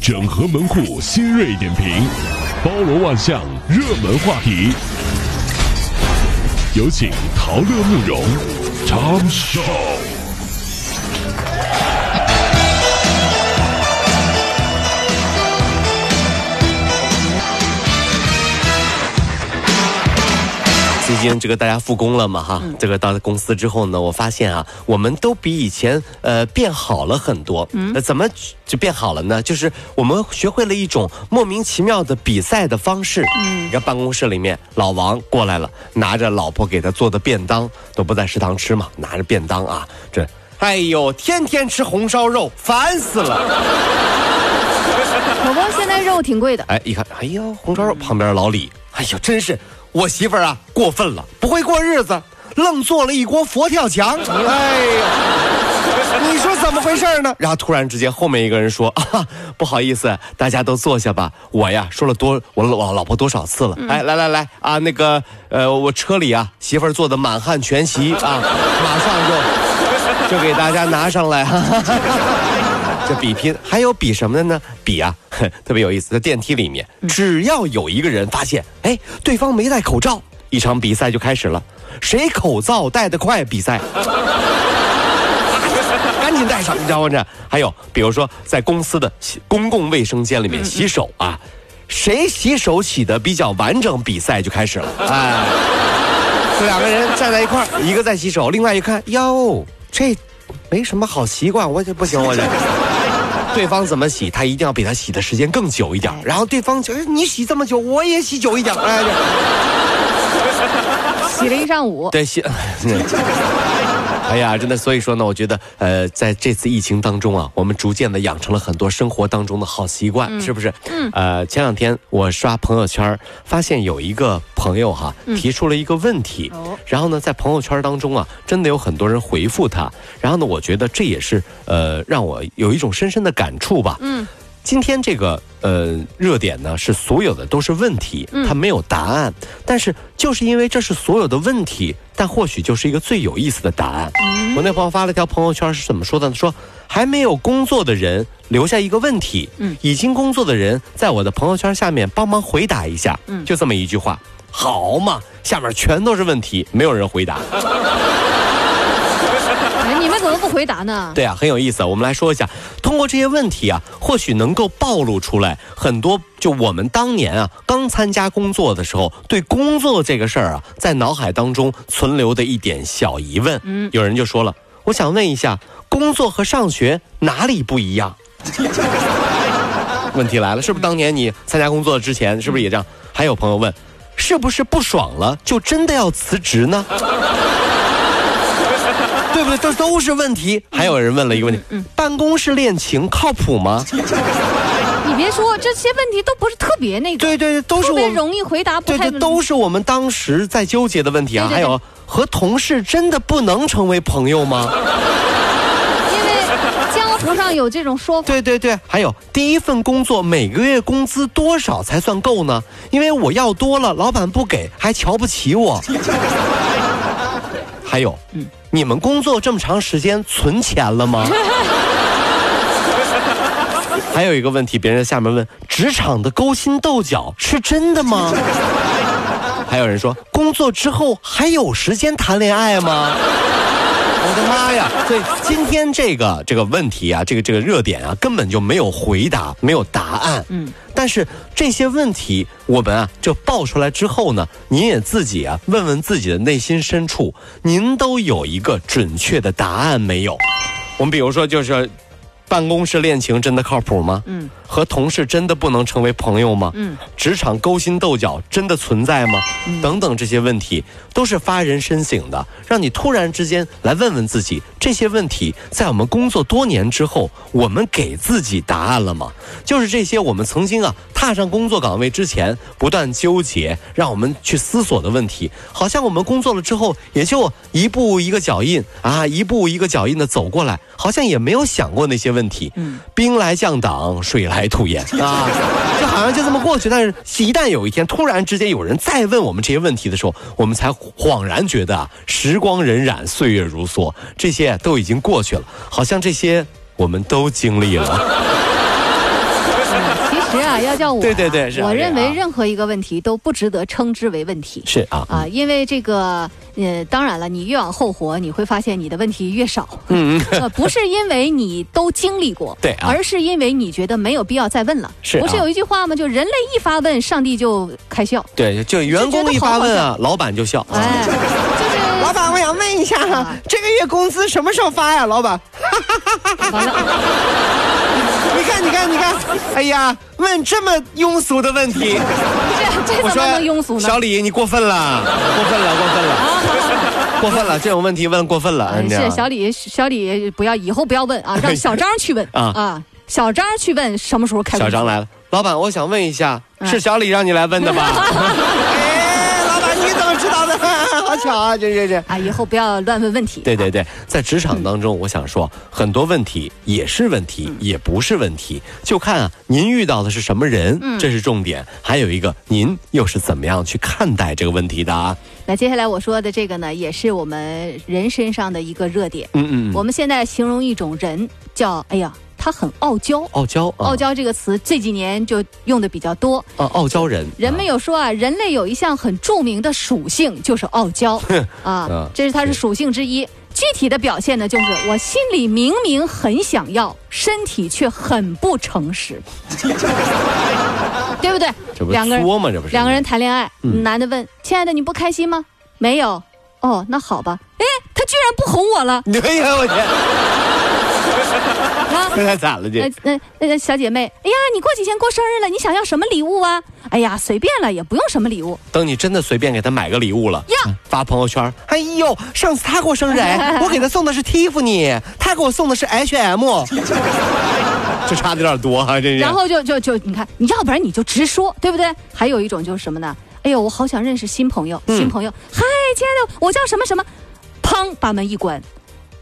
整合门户新锐点评，包罗万象，热门话题。有请陶乐慕容长寿。最近这个大家复工了嘛哈，这个到了公司之后呢，我发现啊，我们都比以前呃变好了很多。嗯，那怎么就变好了呢？就是我们学会了一种莫名其妙的比赛的方式。嗯，你看办公室里面，老王过来了，拿着老婆给他做的便当，都不在食堂吃嘛，拿着便当啊，这，哎呦，天天吃红烧肉，烦死了。老公现在肉挺贵的。哎，一看，哎呦，红烧肉旁边老李，哎呦，真是。我媳妇儿啊，过分了，不会过日子，愣做了一锅佛跳墙。哎呀，你说怎么回事呢？然后突然之间，后面一个人说：“啊，不好意思，大家都坐下吧。我呀，说了多我老老婆多少次了？哎，来来来啊，那个呃，我车里啊，媳妇儿做的满汉全席啊，马上就就给大家拿上来。这比拼还有比什么的呢？比啊。”特别有意思，在电梯里面，只要有一个人发现，哎，对方没戴口罩，一场比赛就开始了，谁口罩戴得快，比赛，赶紧戴上，你知道吗？这还有，比如说在公司的公共卫生间里面洗手啊，谁洗手洗的比较完整，比赛就开始了。哎，这两个人站在一块一个在洗手，另外一看，哟，这没什么好习惯，我这不行，我这。对方怎么洗，他一定要比他洗的时间更久一点。然后对方就你洗这么久，我也洗久一点。哎，洗了一上午。对，洗。哎呀，真的，所以说呢，我觉得，呃，在这次疫情当中啊，我们逐渐的养成了很多生活当中的好习惯，是不是？嗯。呃，前两天我刷朋友圈，发现有一个朋友哈提出了一个问题，然后呢，在朋友圈当中啊，真的有很多人回复他，然后呢，我觉得这也是呃让我有一种深深的感触吧。嗯。今天这个呃热点呢，是所有的都是问题，它没有答案。但是就是因为这是所有的问题，但或许就是一个最有意思的答案。我那朋友发了条朋友圈是怎么说的？说还没有工作的人留下一个问题，已经工作的人在我的朋友圈下面帮忙回答一下。就这么一句话，好嘛，下面全都是问题，没有人回答。怎么不回答呢？对啊，很有意思。我们来说一下，通过这些问题啊，或许能够暴露出来很多。就我们当年啊，刚参加工作的时候，对工作这个事儿啊，在脑海当中存留的一点小疑问。嗯，有人就说了，我想问一下，工作和上学哪里不一样？问题来了，是不是当年你参加工作之前，是不是也这样？还有朋友问，是不是不爽了就真的要辞职呢？对不对？这都是问题。还有人问了一个问题：办公室恋情靠谱吗？你别说，这些问题都不是特别那个。对对，都是特别容易回答。对对，都是我们当时在纠结的问题啊。还有，和同事真的不能成为朋友吗？因为江湖上有这种说法。对对对，还有第一份工作每个月工资多少才算够呢？因为我要多了，老板不给，还瞧不起我。还有，嗯。你们工作这么长时间，存钱了吗？还有一个问题，别人在下面问：职场的勾心斗角是真的吗？还有人说：工作之后还有时间谈恋爱吗？我的妈呀！所以今天这个这个问题啊，这个这个热点啊，根本就没有回答，没有答案。嗯。但是这些问题，我们啊，就爆出来之后呢，您也自己啊，问问自己的内心深处，您都有一个准确的答案没有？我们比如说，就是。办公室恋情真的靠谱吗？嗯，和同事真的不能成为朋友吗？嗯，职场勾心斗角真的存在吗？等等这些问题都是发人深省的，让你突然之间来问问自己这些问题，在我们工作多年之后，我们给自己答案了吗？就是这些我们曾经啊踏上工作岗位之前不断纠结，让我们去思索的问题，好像我们工作了之后也就一步一个脚印啊，一步一个脚印的走过来，好像也没有想过那些问。题。嗯，兵来将挡，水来土掩啊，就好像就这么过去。但是，一旦有一天突然之间有人再问我们这些问题的时候，我们才恍然觉得啊，时光荏苒，岁月如梭，这些都已经过去了，好像这些我们都经历了。其实啊，要叫我啊，对对对是啊我认为任何一个问题都不值得称之为问题。是啊，啊，因为这个，呃，当然了，你越往后活，你会发现你的问题越少。嗯，呃，不是因为你都经历过，对啊而是因为你觉得没有必要再问了。是啊不是有一句话吗？就人类一发问，上帝就开笑。对，就员工一发问啊，老板就笑。哎，就是 老板，我想问一下啊，这个月工资什么时候发呀？老板，完了，你看，你看，你看，哎呀，问这么庸俗的问题，这这我说怎么能庸俗呢？小李，你过分了，过分了，过分了，过分了，这种问题问过分了，是小李，小李不要以后不要问啊，让小张去问啊。啊，小张去问什么时候开工。小张来了，老板，我想问一下，嗯。是小李让你来问的吧？知道的？好巧啊，这这这。啊，以后不要乱问问题。对对对，在职场当中，我想说，很多问题也是问题，也不是问题，就看啊，您遇到的是什么人，这是重点。还有一个，您又是怎么样去看待这个问题的啊？那接下来我说的这个呢，也是我们人身上的一个热点。嗯嗯，我们现在形容一种人叫，哎呀，他很傲娇。傲娇，啊傲娇这个词这几年就用的比较多。啊，傲娇人，人们有说啊，人类有一项很著名的属性，就是傲娇 啊嗯，这是它是属性之一。具体的表现呢，就是我心里明明很想要，身体却很不诚实，对不对这？不两个人作吗？这不是两个人谈恋爱，嗯男的问：“亲爱的，你不开心吗？”没有。哦，那好吧。哎，他居然不哄我了 哎呀，我天，啊！这太惨了，这那那那个小姐妹，哎呀，你过几天过生日了，你想要什么礼物啊？哎呀，随便了，也不用什么礼物。等你真的随便给他买个礼物了呀，发朋友圈，哎呦，上次他过生日，哎，我给他送的是 Tiffany，他给我送的是 H&M，这差的有点多哈、这是。然后就就就你看，你要不然你就直说，对不对？还有一种就是什么呢？哎呦，我好想认识新朋友，嗯新朋友，嗨，亲爱的，我叫什么什么，砰，把门一关，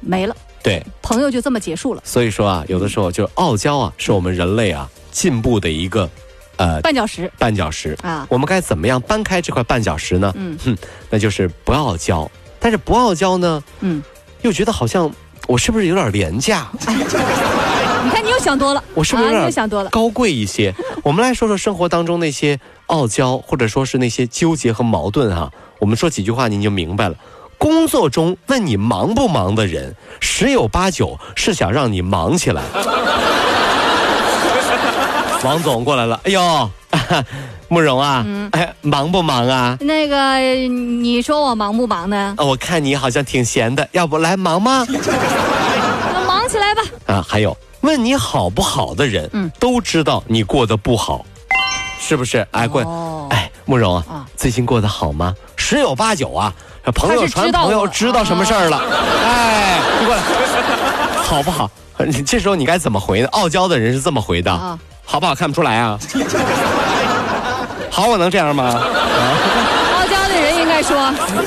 没了，对，朋友就这么结束了，所以说啊，有的时候就是傲娇啊，是我们人类啊进步的一个呃绊脚石绊脚石啊我们该怎么样搬开这块绊脚石呢？嗯哼，那就是不傲娇，但是不傲娇呢，嗯，又觉得好像我是不是有点廉价？你看你又想多了，啊，我是不是有点你又想多了？高贵一些？我们来说说生活当中那些傲娇，或者说是那些纠结和矛盾哈、我们说几句话您就明白了。工作中问你忙不忙的人，十有八九是想让你忙起来。王总过来了，哎呦，慕容啊，嗯哎，忙不忙啊？那个，你说我忙不忙呢？啊，我看你好像挺闲的，要不来忙吗？那忙起来吧。啊，还有问你好不好的人，嗯都知道你过得不好，是不是？哎，过来，哦哎，慕容啊，啊最近过得好吗？十有八九啊，朋友传朋友知道什么事儿了，哎，你过来，好不好？你这时候你该怎么回呢？傲娇的人是这么回的，啊好不好看不出来啊？好，我能这样吗？傲娇的人应该说，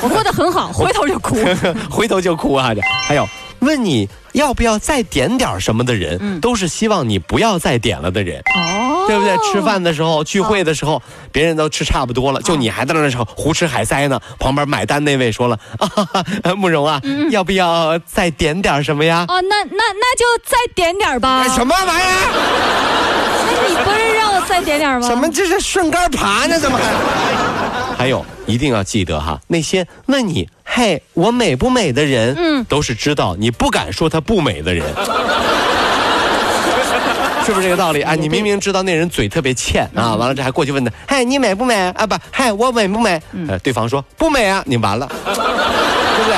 我过得很好，回头就哭。回头就哭啊！这还有问你要不要再点点什么的人，嗯都是希望你不要再点了的人。哦，对不对？吃饭的时候、聚会的时候，别人都吃差不多了，就你还在那时候胡吃海塞呢。旁边买单那位说了：“啊，哈哈慕容啊，要不要再点点什么呀？”哦，那那那就再点点吧。哎什么玩意儿？那你不是让我再点点吗？怎么这是顺杆爬呢？怎么还？还有，一定要记得哈，那些问你“嘿，我美不美”的人，嗯都是知道你不敢说他不美的人。是不是这个道理啊？你明明知道那人嘴特别欠啊，完了这还过去问他，嗨，你美不美啊？不，嗨，我美不美？呃，对方说不美啊，你完了，对不对？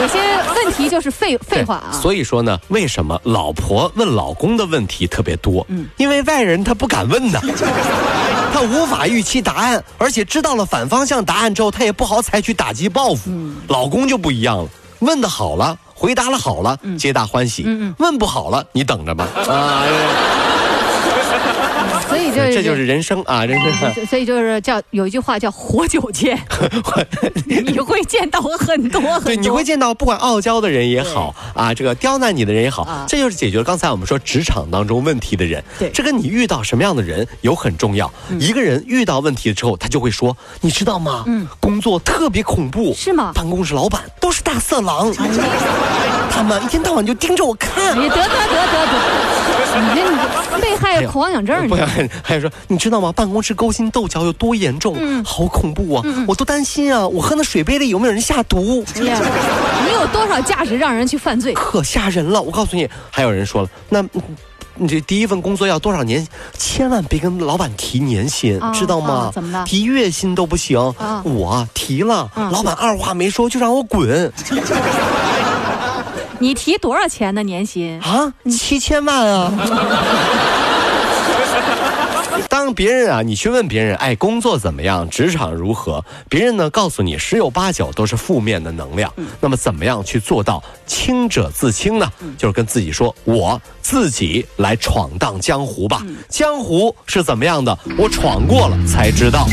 有些问题就是废废话啊。所以说呢，为什么老婆问老公的问题特别多？嗯因为外人他不敢问呐，他无法预期答案，而且知道了反方向答案之后，他也不好采取打击报复。嗯老公就不一样了，问的好了。回答了好了，皆大欢喜。问不好了，你等着吧。啊，所以就是这就是人生啊，人生。所所以就是叫有一句话叫“活久见 ”，你会见到很多很多。对，你会见到不管傲娇的人也好啊，这个刁难你的人也好，啊这就是解决了刚才我们说职场当中问题的人。对嗯这跟你遇到什么样的人有很重要。一个人遇到问题之后，他就会说，你知道吗？嗯工作特别恐怖，是吗办公室老板都是大色狼，他们一天到晚就盯着我看得得得得得，你这你被害恐慌痒症，不想还有说，你知道吗？办公室勾心斗角有多严重？嗯，好恐怖啊！我都担心啊，我喝那水杯里有没有人下毒？你有多少价值让人去犯罪？可吓人了！我告诉你，还有人说了，那。你这第一份工作要多少年？千万别跟老板提年薪，知道吗？怎么了？提月薪都不行。我提了，老板二话没说就让我滚。你提多少钱呢年薪？啊，七千万啊！当别人啊，你去问别人，哎，工作怎么样？职场如何？别人呢，告诉你十有八九都是负面的能量。那么，怎么样去做到清者自清呢？就是跟自己说，我自己来闯荡江湖吧。江湖是怎么样的？我闯过了才知道。